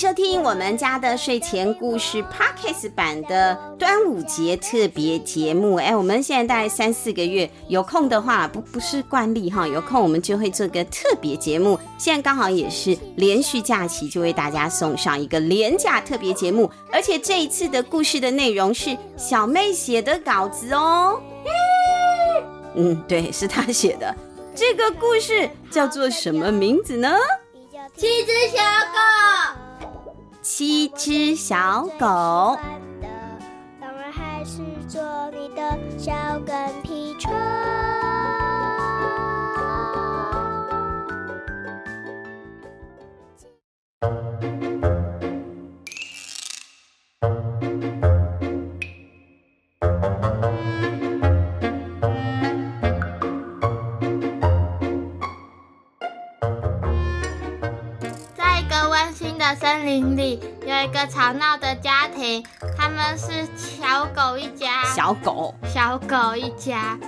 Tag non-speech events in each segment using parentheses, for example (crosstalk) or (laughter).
收听我们家的睡前故事 Podcast 版的端午节特别节目。哎，我们现在大概三四个月，有空的话不不是惯例哈，有空我们就会做个特别节目。现在刚好也是连续假期，就为大家送上一个连假特别节目。而且这一次的故事的内容是小妹写的稿子哦。嗯，对，是她写的。这个故事叫做什么名字呢？七只小狗，七只小狗。当然还是做你的小跟屁虫。森林里有一个吵闹的家庭，他们是小狗一家。小狗，小狗一家。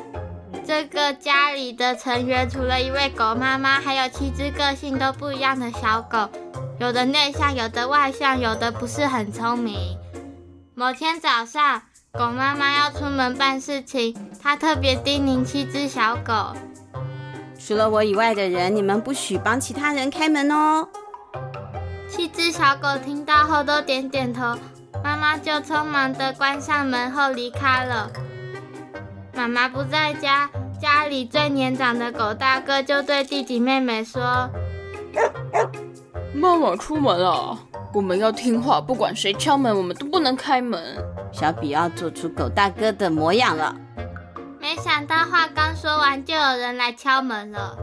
这个家里的成员除了一位狗妈妈，还有七只个性都不一样的小狗，有的内向，有的外向，有的不是很聪明。某天早上，狗妈妈要出门办事情，她特别叮咛七只小狗：除了我以外的人，你们不许帮其他人开门哦。七只小狗听到后都点点头，妈妈就匆忙地关上门后离开了。妈妈不在家，家里最年长的狗大哥就对弟弟妹妹说：“妈妈出门了，我们要听话，不管谁敲门，我们都不能开门。”小比要做出狗大哥的模样了。没想到话刚说完，就有人来敲门了。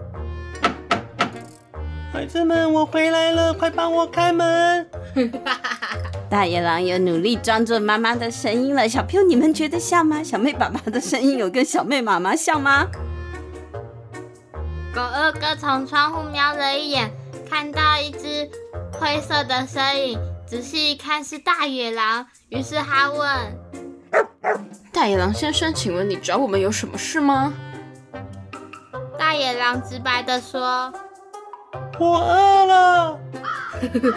孩子们，我回来了，快帮我开门！(laughs) 大野狼也努力装作妈妈的声音了。小朋友，你们觉得像吗？小妹爸爸的声音有跟小妹妈妈像吗？狗二哥从窗户瞄了一眼，看到一只灰色的身影，仔细一看是大野狼，于是他问：“ (laughs) 大野狼先生，请问你找我们有什么事吗？”大野狼直白的说。我饿了，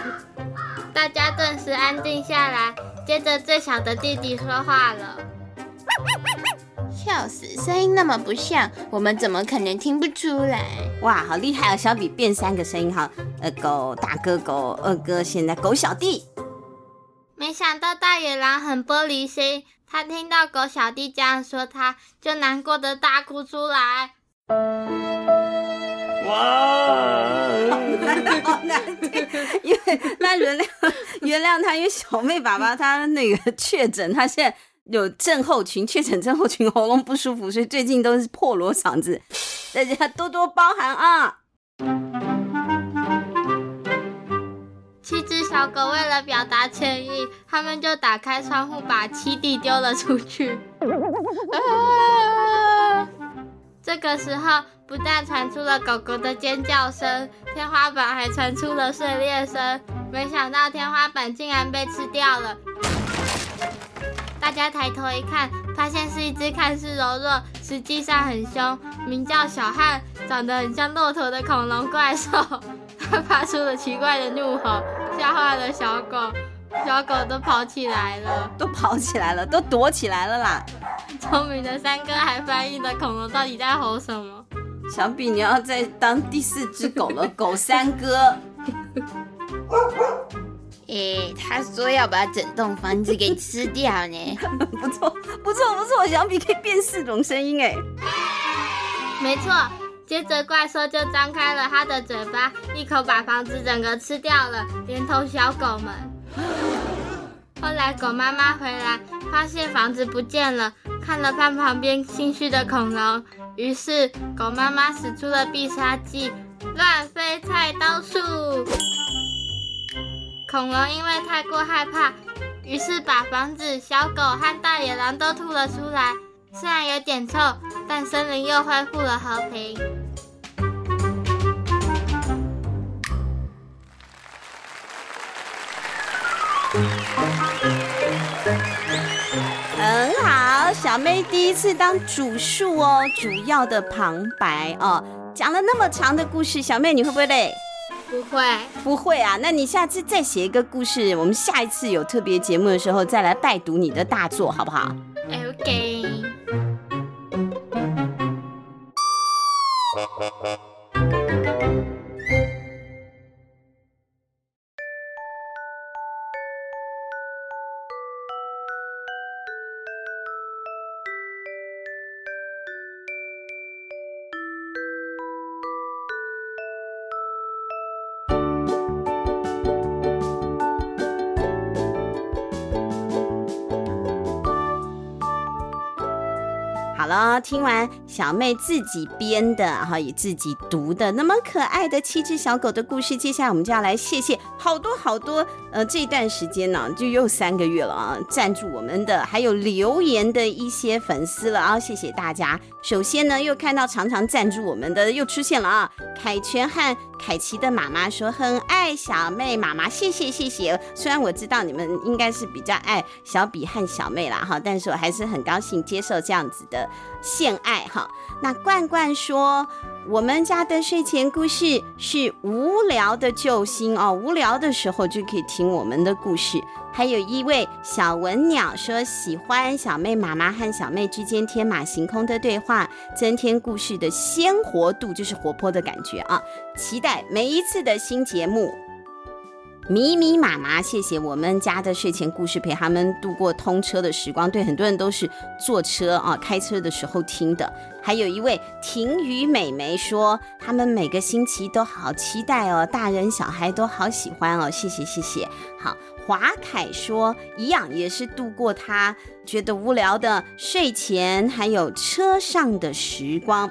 (laughs) 大家顿时安静下来。接着，最小的弟弟说话了：“笑死，声音那么不像，我们怎么可能听不出来？”哇，好厉害哦！小比变三个声音哈，二，狗大哥、狗二哥，现在狗小弟。没想到大野狼很玻璃心，他听到狗小弟这样说他，他就难过的大哭出来。哇，好难，好难听，因为那原谅原谅他，因为小妹爸爸他那个确诊，他现在有症候群，确诊症候群，喉咙不舒服，所以最近都是破锣嗓子，大家多多包涵啊。七只小狗为了表达歉意，他们就打开窗户把七弟丢了出去。这个时候，不但传出了狗狗的尖叫声，天花板还传出了碎裂声。没想到天花板竟然被吃掉了。大家抬头一看，发现是一只看似柔弱，实际上很凶，名叫小汉，长得很像骆驼的恐龙怪兽。它发出了奇怪的怒吼，吓坏了小狗。小狗都跑起来了，都跑起来了，都躲起来了啦。聪明的三哥还翻译了恐龙到底在吼什么。小比，你要再当第四只狗了，狗三哥。(laughs) 哎，他说要把整栋房子给吃掉呢。(laughs) 不错，不错，不错，小比可以变四种声音哎。没错，接着怪兽就张开了他的嘴巴，一口把房子整个吃掉了，连同小狗们。(laughs) 后来狗妈妈回来，发现房子不见了，看了看旁边心虚的恐龙，于是狗妈妈使出了必杀技——乱飞菜刀术。恐龙因为太过害怕，于是把房子、小狗和大野狼都吐了出来。虽然有点臭，但森林又恢复了和平。很好，小妹第一次当主述哦，主要的旁白哦，讲了那么长的故事，小妹你会不会累？不会，不会啊。那你下次再写一个故事，我们下一次有特别节目的时候再来拜读你的大作，好不好啊，听完小妹自己编的，哈也自己读的那么可爱的七只小狗的故事，接下来我们就要来谢谢好多好多，呃，这段时间呢、就又三个月了啊，赞助我们的还有留言的一些粉丝了啊，谢谢大家。首先呢，又看到常常赞助我们的又出现了啊，凯泉和凯奇的妈妈说很爱小妹妈妈，谢谢谢谢。虽然我知道你们应该是比较爱小比和小妹啦哈，但是我还是很高兴接受这样子的。献爱哈，那罐罐说，我们家的睡前故事是无聊的救星哦，无聊的时候就可以听我们的故事。还有一位小文鸟说，喜欢小妹妈妈和小妹之间天马行空的对话，增添故事的鲜活度，就是活泼的感觉啊！期待每一次的新节目。咪咪妈妈，谢谢我们家的睡前故事，陪他们度过通车的时光。对，很多人都是坐车啊，开车的时候听的。还有一位婷雨美眉说，他们每个星期都好期待哦，大人小孩都好喜欢哦。谢谢谢谢。好，华凯说一样也是度过他觉得无聊的睡前还有车上的时光。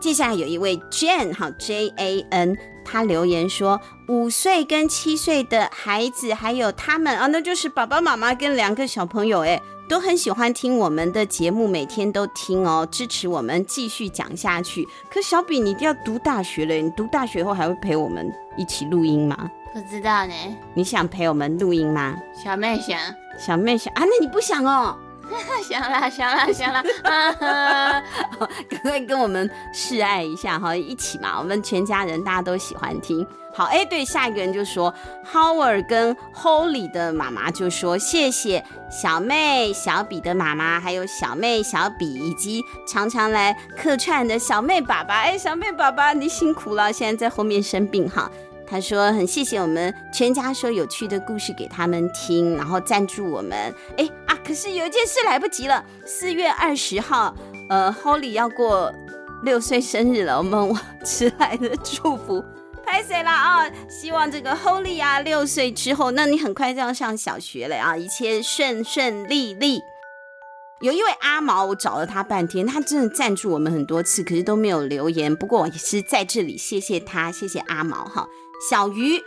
接下来有一位 Jane，好 J A N，他留言说，五岁跟七岁的孩子还有他们啊，那就是爸爸妈妈跟两个小朋友，哎，都很喜欢听我们的节目，每天都听哦，支持我们继续讲下去。可小比，你一定要读大学了，你读大学后还会陪我们一起录音吗？不知道呢。你想陪我们录音吗？小妹想，小妹想啊，那你不想哦？(laughs) 行啦行啦想啦，(laughs) 赶快跟我们示爱一下哈，一起嘛，我们全家人大家都喜欢听。好，哎，对，下一个人就说，Howard 跟 Holly 的妈妈就说，谢谢小妹、小比的妈妈，还有小妹、小比，以及常常来客串的小妹爸爸。哎，小妹爸爸，你辛苦了，现在在后面生病哈。他说很谢谢我们全家说有趣的故事给他们听，然后赞助我们。哎啊，可是有一件事来不及了，四月二十号，呃，Holly 要过六岁生日了，我们迟来的祝福，拍谢了啊！希望这个 Holly 啊，六岁之后，那你很快就要上小学了啊，一切顺顺利利。有一位阿毛，我找了他半天，他真的赞助我们很多次，可是都没有留言。不过我也是在这里谢谢他，谢谢阿毛哈。小鱼，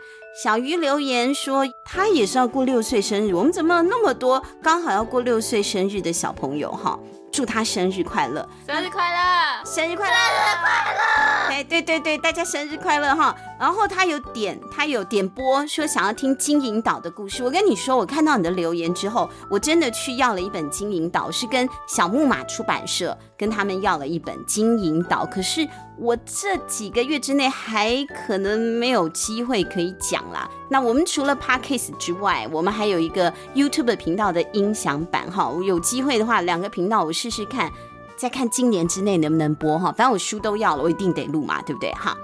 小鱼留言说他也是要过六岁生日。我们怎么那么多刚好要过六岁生日的小朋友哈？祝他生日快乐！生日快乐！生日快乐！生日快乐！哎，对对对，大家生日快乐哈！然后他有点，他有点播说想要听金银岛的故事。我跟你说，我看到你的留言之后，我真的去要了一本金银岛，是跟小木马出版社跟他们要了一本金银岛。可是我这几个月之内还可能没有机会可以讲啦。那我们除了 Podcast 之外，我们还有一个 YouTube 频道的音响版哈。我有机会的话，两个频道我试试看，再看今年之内能不能播哈。反正我书都要了，我一定得录嘛，对不对哈？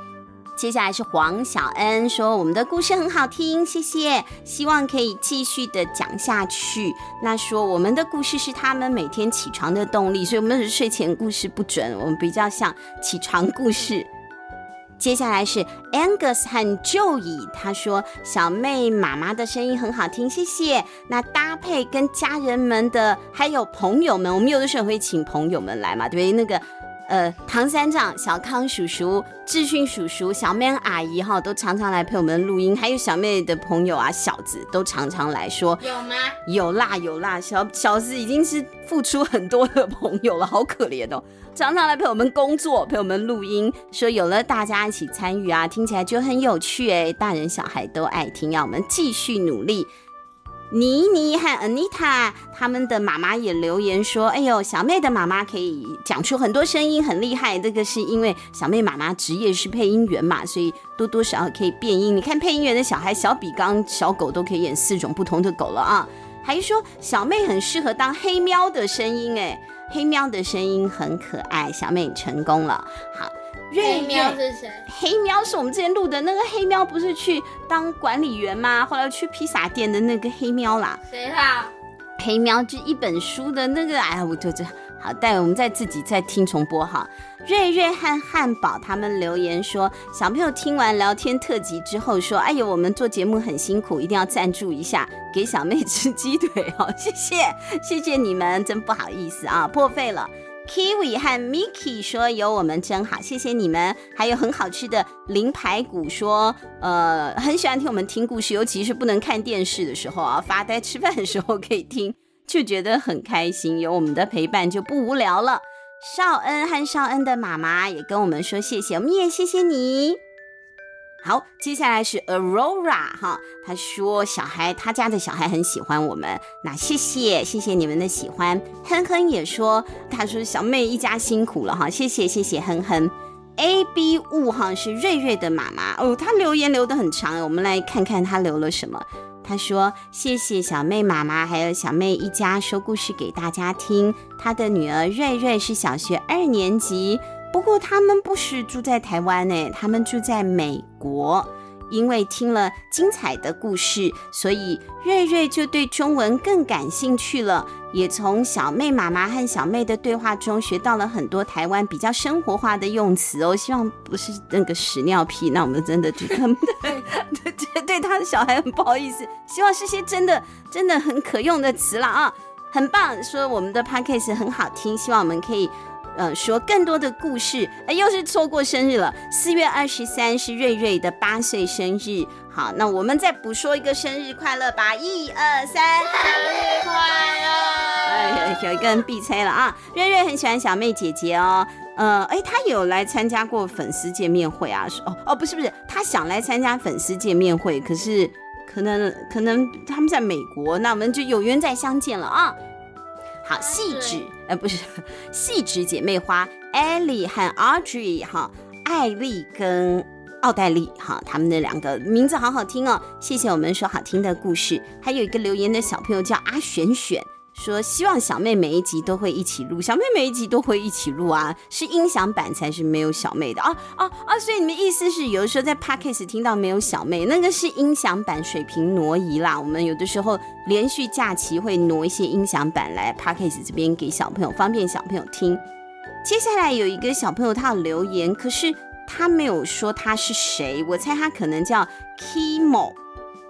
接下来是黄小恩说，我们的故事很好听，谢谢，希望可以继续的讲下去。那说我们的故事是他们每天起床的动力，所以我们是睡前故事不准，我们比较像起床故事。接下来是 Angus 和 Joey，他说小妹妈妈的声音很好听，谢谢。那搭配跟家人们的还有朋友们，我们有的时候会请朋友们来嘛，对不对？那个。呃，唐三藏、小康叔叔、志训叔叔、小妹阿姨哈，都常常来陪我们录音。还有小妹的朋友啊，小子都常常来说。有吗？有啦有啦，小小子已经是付出很多的朋友了，好可怜哦。常常来陪我们工作，陪我们录音，说有了大家一起参与啊，听起来就很有趣哎，大人小孩都爱听，要我们继续努力。妮妮和 Anita 他们的妈妈也留言说：“哎呦，小妹的妈妈可以讲出很多声音，很厉害。这个是因为小妹妈妈职业是配音员嘛，所以多多少少可以变音。你看配音员的小孩小比刚小狗都可以演四种不同的狗了啊！还说小妹很适合当黑喵的声音，哎，黑喵的声音很可爱，小妹成功了。好。”黑喵是谁？黑喵是我们之前录的那个黑喵，不是去当管理员吗？后来去披萨店的那个黑喵啦。谁啦？黑喵就一本书的那个，哎呀，我就这好，待我们再自己再听重播哈。瑞瑞和汉堡他们留言说，小朋友听完聊天特辑之后说，哎呦，我们做节目很辛苦，一定要赞助一下，给小妹吃鸡腿哦，谢谢，谢谢你们，真不好意思啊，破费了。Kiwi 和 Miki 说有我们真好，谢谢你们。还有很好吃的灵排骨说，呃，很喜欢听我们听故事，尤其是不能看电视的时候啊，发呆吃饭的时候可以听，就觉得很开心。有我们的陪伴就不无聊了。少恩和少恩的妈妈也跟我们说谢谢，我们也谢谢你。好，接下来是 Aurora 哈，他说小孩他家的小孩很喜欢我们，那谢谢谢谢你们的喜欢。哼哼也说，他说小妹一家辛苦了哈，谢谢谢谢哼哼。A B 物哈是瑞瑞的妈妈哦，他留言留得很长，我们来看看他留了什么。他说谢谢小妹妈妈还有小妹一家说故事给大家听，他的女儿瑞瑞是小学二年级。不过他们不是住在台湾诶，他们住在美国。因为听了精彩的故事，所以瑞瑞就对中文更感兴趣了，也从小妹妈妈和小妹的对话中学到了很多台湾比较生活化的用词哦。希望不是那个屎尿屁，那我们真的就 (laughs) 对 (laughs) 对对他的小孩很不好意思。希望是些真的真的很可用的词了啊，很棒，说我们的 podcast 很好听，希望我们可以。呃，说更多的故事，哎，又是错过生日了。四月二十三是瑞瑞的八岁生日，好，那我们再补说一个生日快乐吧，一二三，生日快乐！哎，有一个人闭嘴了啊。瑞瑞很喜欢小妹姐姐哦，呃，哎，他有来参加过粉丝见面会啊？哦哦，不是不是，他想来参加粉丝见面会，可是可能可能他们在美国，那我们就有缘再相见了啊。好，细致，呃，不是细枝姐妹花，Ellie 和 Audrey 哈，艾莉跟奥黛丽哈，他们的两个名字好好听哦，谢谢我们说好听的故事。还有一个留言的小朋友叫阿璇璇。说希望小妹每一集都会一起录，小妹每一集都会一起录啊，是音响版才是没有小妹的啊啊啊！所以你们意思是有的时候在 Podcast 听到没有小妹，那个是音响版水平挪移啦。我们有的时候连续假期会挪一些音响版来 Podcast 这边给小朋友方便小朋友听。接下来有一个小朋友他有留言，可是他没有说他是谁，我猜他可能叫 Kimo。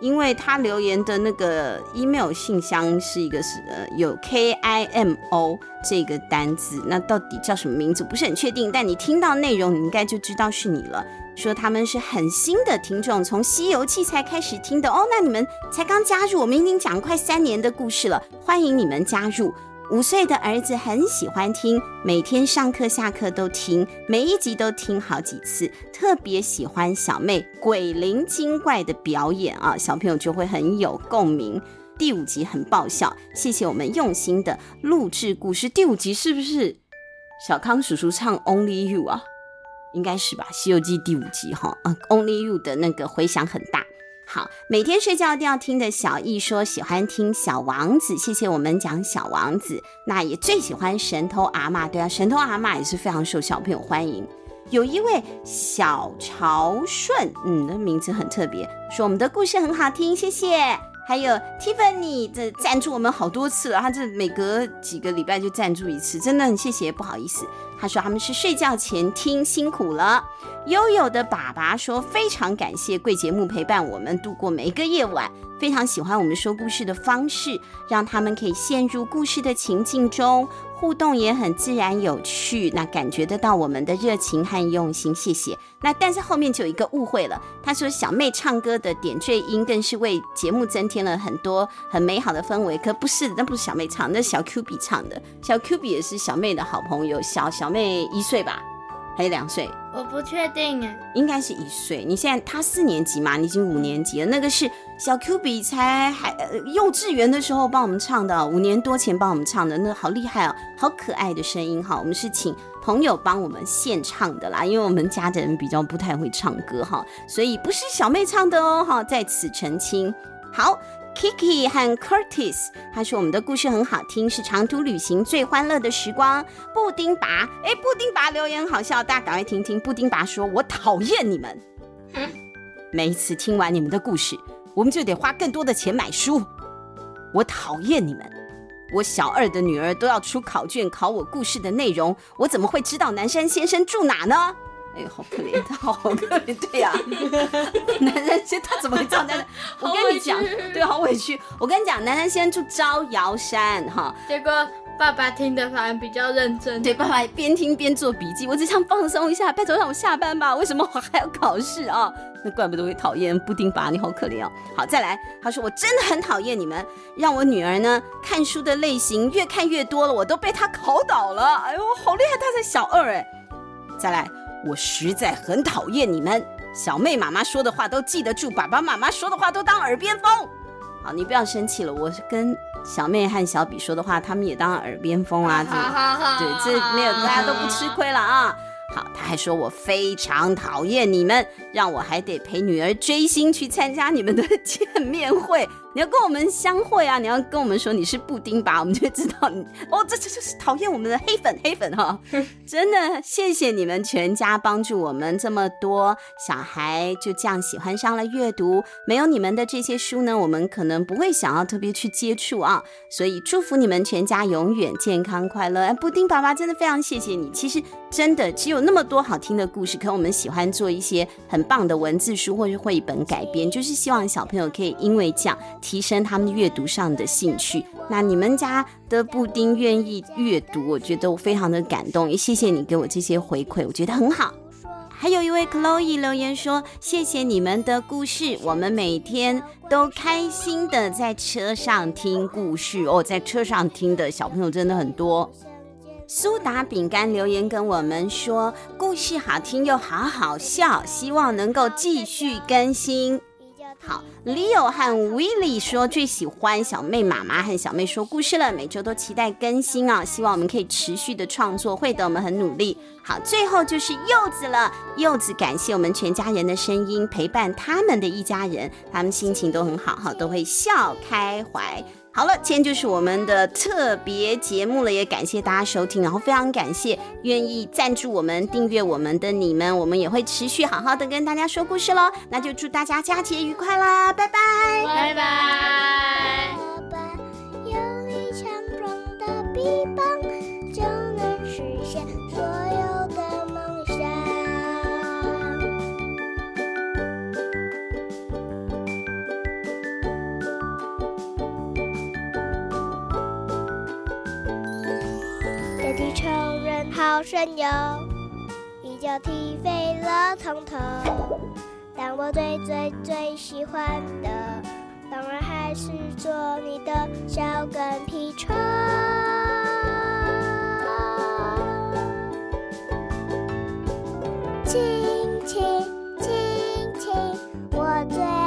因为他留言的那个 email 信箱是一个是呃有 K I M O 这个单子，那到底叫什么名字不是很确定，但你听到内容你应该就知道是你了。说他们是很新的听众，从《西游记》才开始听的哦，那你们才刚加入，我们已经讲快三年的故事了，欢迎你们加入。五岁的儿子很喜欢听，每天上课下课都听，每一集都听好几次，特别喜欢小妹鬼灵精怪的表演啊，小朋友就会很有共鸣。第五集很爆笑，谢谢我们用心的录制故事。第五集是不是小康叔叔唱 Only You 啊？应该是吧，《西游记》第五集哈，啊，Only You 的那个回响很大。好，每天睡觉一定要听的小易说喜欢听小王子，谢谢我们讲小王子。那也最喜欢神偷阿嬷，对啊，神偷阿嬷也是非常受小朋友欢迎。有一位小朝顺，嗯，的名字很特别，说我们的故事很好听，谢谢。还有 Tiffany 这赞助我们好多次了，他这每隔几个礼拜就赞助一次，真的很谢谢，不好意思。他说他们是睡觉前听，辛苦了。悠悠的爸爸说非常感谢贵节目陪伴我们度过每一个夜晚，非常喜欢我们说故事的方式，让他们可以陷入故事的情境中，互动也很自然有趣。那感觉得到我们的热情和用心，谢谢。那但是后面就有一个误会了，他说小妹唱歌的点缀音更是为节目增添了很多很美好的氛围，可不是，那不是小妹唱，那是小 Q 比唱的。小 Q 比也是小妹的好朋友，小小妹一岁吧。还是两岁？我不确定哎，应该是一岁。你现在他四年级嘛，你已经五年级了。那个是小 Q 比才还呃幼稚园的时候帮我们唱的，五年多前帮我们唱的，那好厉害哦，好可爱的声音哈。我们是请朋友帮我们献唱的啦，因为我们家的人比较不太会唱歌哈，所以不是小妹唱的哦哈，在此澄清。好。Kiki 和 Curtis，他说我们的故事很好听，是长途旅行最欢乐的时光。布丁拔，哎，布丁拔留言好笑，大家赶快听听。布丁拔说：“我讨厌你们，每一次听完你们的故事，我们就得花更多的钱买书。我讨厌你们，我小二的女儿都要出考卷考我故事的内容，我怎么会知道南山先生住哪呢？”哎呦，好可怜，他好可怜，对呀、(laughs) 啊，南山先他怎么会知道南山？(laughs) 我跟你讲，对，好委屈。我跟你讲，南山先住招摇山，哈。结果爸爸听的反而比较认真，对，爸爸边听边做笔记。我只想放松一下，拜托让我下班吧。为什么我还要考试啊？那怪不得会讨厌布丁爸，你好可怜哦。好，再来，他说我真的很讨厌你们，让我女儿呢看书的类型越看越多了，我都被他考倒了。哎呦，好厉害，他才小二哎。再来。我实在很讨厌你们，小妹妈妈说的话都记得住，爸爸妈妈说的话都当耳边风。好，你不要生气了，我是跟小妹和小比说的话，他们也当耳边风啊。对，这没有，大家都不吃亏了啊。好，他还说我非常讨厌你们，让我还得陪女儿追星去参加你们的见面会。你要跟我们相会啊！你要跟我们说你是布丁吧，我们就会知道你 (laughs) 哦。这这就是讨厌我们的黑粉黑粉哈！(laughs) 真的谢谢你们全家帮助我们这么多小孩就这样喜欢上了阅读。没有你们的这些书呢，我们可能不会想要特别去接触啊。所以祝福你们全家永远健康快乐。哎，布丁爸爸真的非常谢谢你。其实真的只有那么多好听的故事，可我们喜欢做一些很棒的文字书或是绘本改编，就是希望小朋友可以因为这样。提升他们阅读上的兴趣。那你们家的布丁愿意阅读，我觉得我非常的感动。也谢谢你给我这些回馈，我觉得很好。还有一位 Chloe 留言说：“谢谢你们的故事，我们每天都开心的在车上听故事哦，在车上听的小朋友真的很多。”苏打饼干留言跟我们说：“故事好听又好好笑，希望能够继续更新。”好，Leo 和 Willie 说最喜欢小妹妈妈和小妹说故事了，每周都期待更新啊！希望我们可以持续的创作，会的，我们很努力。好，最后就是柚子了，柚子感谢我们全家人的声音，陪伴他们的一家人，他们心情都很好哈，都会笑开怀。好了，今天就是我们的特别节目了，也感谢大家收听，然后非常感谢愿意赞助我们、订阅我们的你们，我们也会持续好好的跟大家说故事喽。那就祝大家佳节愉快啦，拜拜，拜拜。好神勇，一脚踢飞了从头。但我最最最喜欢的，当然还是做你的小跟屁虫。小妹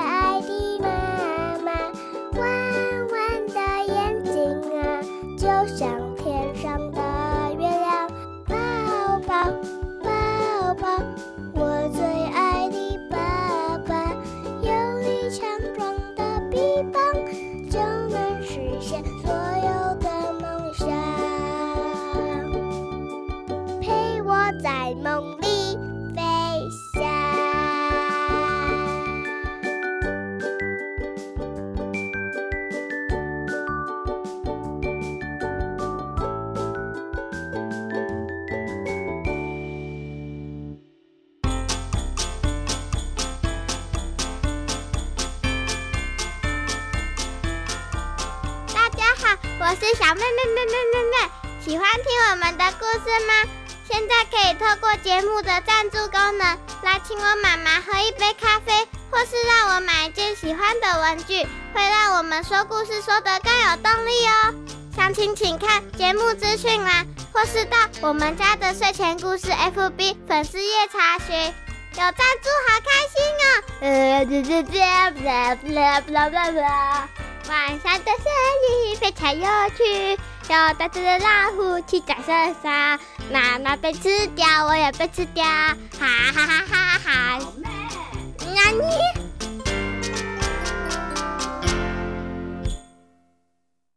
是吗？现在可以透过节目的赞助功能，来请我妈妈喝一杯咖啡，或是让我买一件喜欢的文具，会让我们说故事说得更有动力哦。详情请看节目资讯栏，或是到我们家的睡前故事 FB 粉丝页查询。有赞助，好开心哦！呃，这这这，啦不啦不啦不啦不啦！晚上的森林非常有趣。叫大只的老虎去打圣山，妈妈被吃掉，我也被吃掉，哈哈哈哈哈哈！那你。